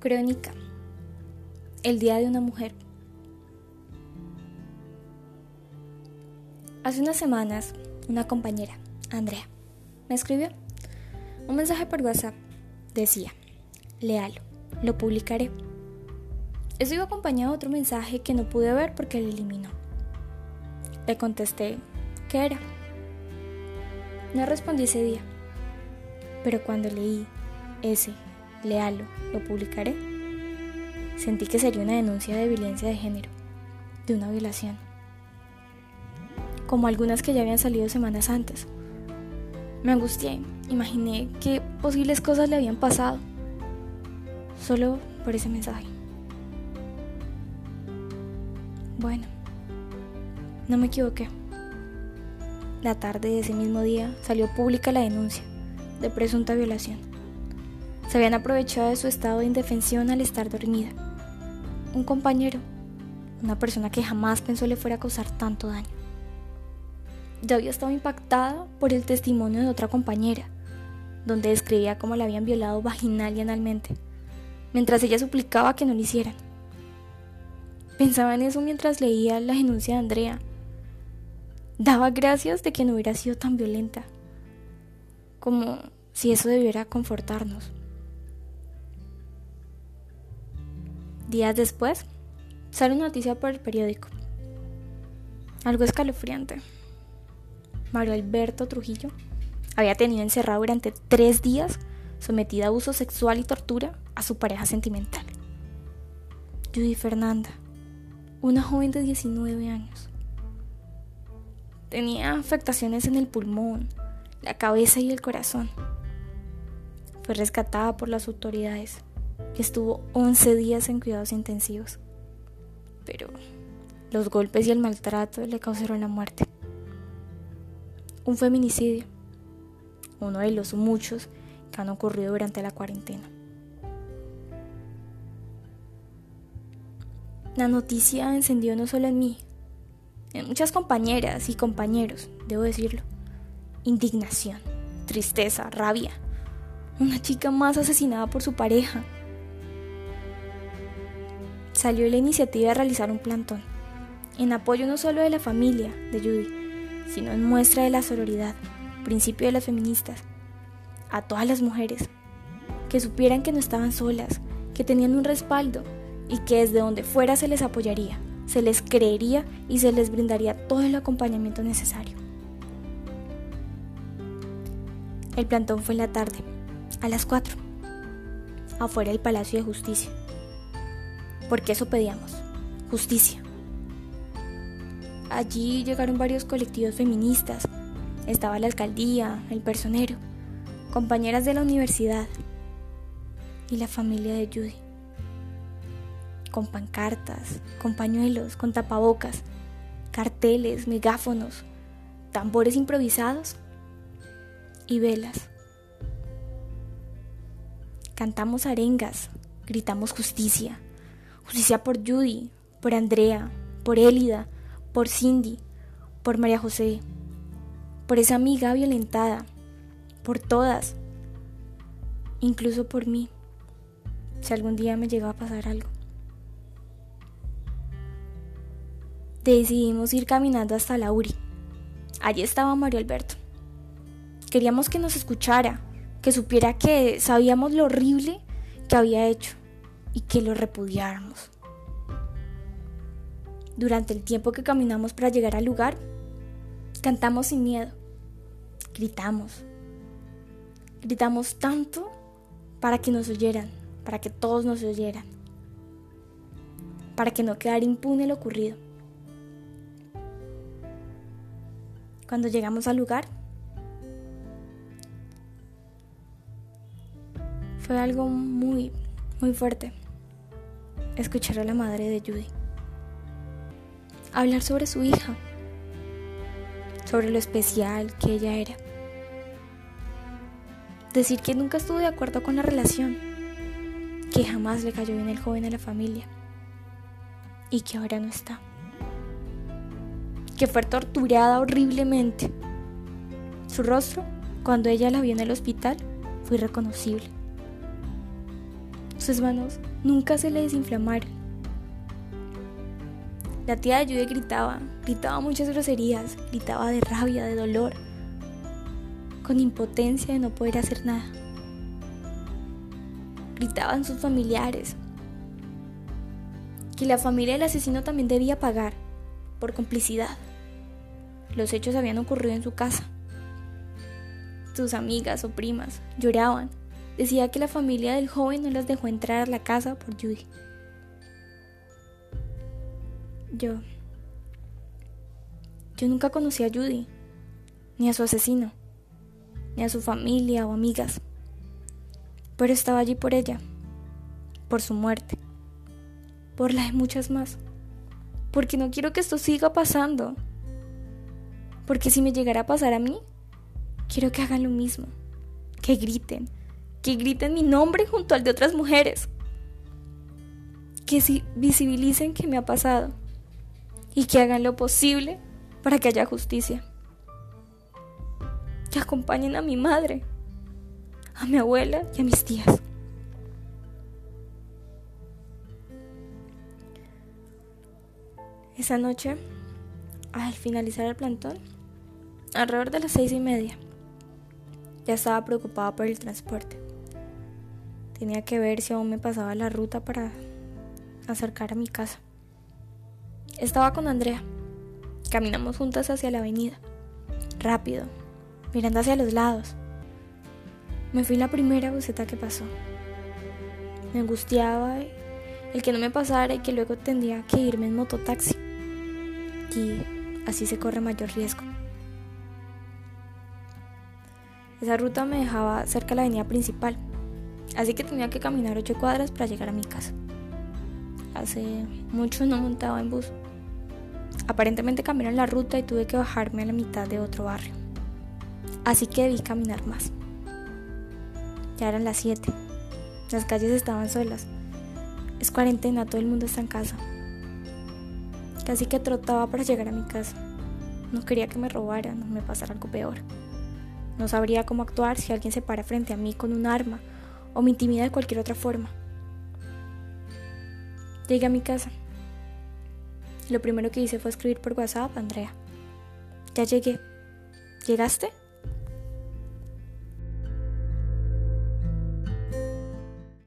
Crónica. El Día de una Mujer. Hace unas semanas, una compañera, Andrea, me escribió un mensaje por WhatsApp. Decía, léalo, lo publicaré. Eso iba acompañado de otro mensaje que no pude ver porque lo eliminó. Le contesté, ¿qué era? No respondí ese día, pero cuando leí ese, léalo, lo publicaré, sentí que sería una denuncia de violencia de género, de una violación, como algunas que ya habían salido semanas antes. Me angustié, imaginé qué posibles cosas le habían pasado, solo por ese mensaje. Bueno, no me equivoqué. La tarde de ese mismo día salió pública la denuncia de presunta violación. Se habían aprovechado de su estado de indefensión al estar dormida. Un compañero, una persona que jamás pensó le fuera a causar tanto daño. Yo había estado impactada por el testimonio de otra compañera, donde describía cómo la habían violado vaginal y analmente, mientras ella suplicaba que no lo hicieran. Pensaba en eso mientras leía la denuncia de Andrea. Daba gracias de que no hubiera sido tan violenta como si eso debiera confortarnos. Días después, sale una noticia por el periódico. Algo escalofriante. Mario Alberto Trujillo había tenido encerrado durante tres días, sometida a abuso sexual y tortura, a su pareja sentimental. Judy Fernanda, una joven de 19 años. Tenía afectaciones en el pulmón, la cabeza y el corazón. Fue rescatada por las autoridades estuvo 11 días en cuidados intensivos. Pero los golpes y el maltrato le causaron la muerte. Un feminicidio, uno de los muchos que han ocurrido durante la cuarentena. La noticia encendió no solo en mí, en muchas compañeras y compañeros, debo decirlo indignación, tristeza, rabia. Una chica más asesinada por su pareja. Salió la iniciativa de realizar un plantón, en apoyo no solo de la familia de Judy, sino en muestra de la sororidad, principio de las feministas, a todas las mujeres, que supieran que no estaban solas, que tenían un respaldo y que desde donde fuera se les apoyaría, se les creería y se les brindaría todo el acompañamiento necesario. El plantón fue en la tarde, a las 4, afuera del Palacio de Justicia. Porque eso pedíamos, justicia. Allí llegaron varios colectivos feministas. Estaba la alcaldía, el personero, compañeras de la universidad y la familia de Judy. Con pancartas, con pañuelos, con tapabocas, carteles, megáfonos, tambores improvisados y velas. Cantamos arengas, gritamos justicia. Justicia por Judy, por Andrea, por Élida, por Cindy, por María José, por esa amiga violentada, por todas, incluso por mí, si algún día me llegaba a pasar algo. Decidimos ir caminando hasta la URI. Allí estaba Mario Alberto. Queríamos que nos escuchara, que supiera que sabíamos lo horrible que había hecho y que lo repudiáramos. Durante el tiempo que caminamos para llegar al lugar, cantamos sin miedo, gritamos. Gritamos tanto para que nos oyeran, para que todos nos oyeran, para que no quedara impune lo ocurrido. Cuando llegamos al lugar, Fue algo muy, muy fuerte escuchar a la madre de Judy hablar sobre su hija, sobre lo especial que ella era. Decir que nunca estuvo de acuerdo con la relación, que jamás le cayó bien el joven a la familia y que ahora no está. Que fue torturada horriblemente. Su rostro, cuando ella la vio en el hospital, fue irreconocible sus manos nunca se le desinflamaron. La tía de Judy gritaba, gritaba muchas groserías, gritaba de rabia, de dolor, con impotencia de no poder hacer nada. Gritaban sus familiares, que la familia del asesino también debía pagar por complicidad. Los hechos habían ocurrido en su casa. Sus amigas o primas lloraban. Decía que la familia del joven no las dejó entrar a la casa por Judy. Yo... Yo nunca conocí a Judy, ni a su asesino, ni a su familia o amigas. Pero estaba allí por ella, por su muerte, por la de muchas más. Porque no quiero que esto siga pasando. Porque si me llegara a pasar a mí, quiero que hagan lo mismo. Que griten. Que griten mi nombre junto al de otras mujeres. Que si visibilicen que me ha pasado. Y que hagan lo posible para que haya justicia. Que acompañen a mi madre, a mi abuela y a mis tías. Esa noche, al finalizar el plantón, alrededor de las seis y media. Ya estaba preocupada por el transporte. Tenía que ver si aún me pasaba la ruta para acercar a mi casa. Estaba con Andrea. Caminamos juntas hacia la avenida. Rápido, mirando hacia los lados. Me fui la primera buceta que pasó. Me angustiaba el que no me pasara y que luego tendría que irme en mototaxi. Y así se corre mayor riesgo. Esa ruta me dejaba cerca de la avenida principal, así que tenía que caminar ocho cuadras para llegar a mi casa. Hace mucho no montaba en bus. Aparentemente cambiaron la ruta y tuve que bajarme a la mitad de otro barrio. Así que debí caminar más. Ya eran las 7. Las calles estaban solas. Es cuarentena, todo el mundo está en casa. Casi que trotaba para llegar a mi casa. No quería que me robaran o me pasara algo peor. No sabría cómo actuar si alguien se para frente a mí con un arma o me intimida de cualquier otra forma. Llegué a mi casa. Lo primero que hice fue escribir por WhatsApp a Andrea. Ya llegué. ¿Llegaste?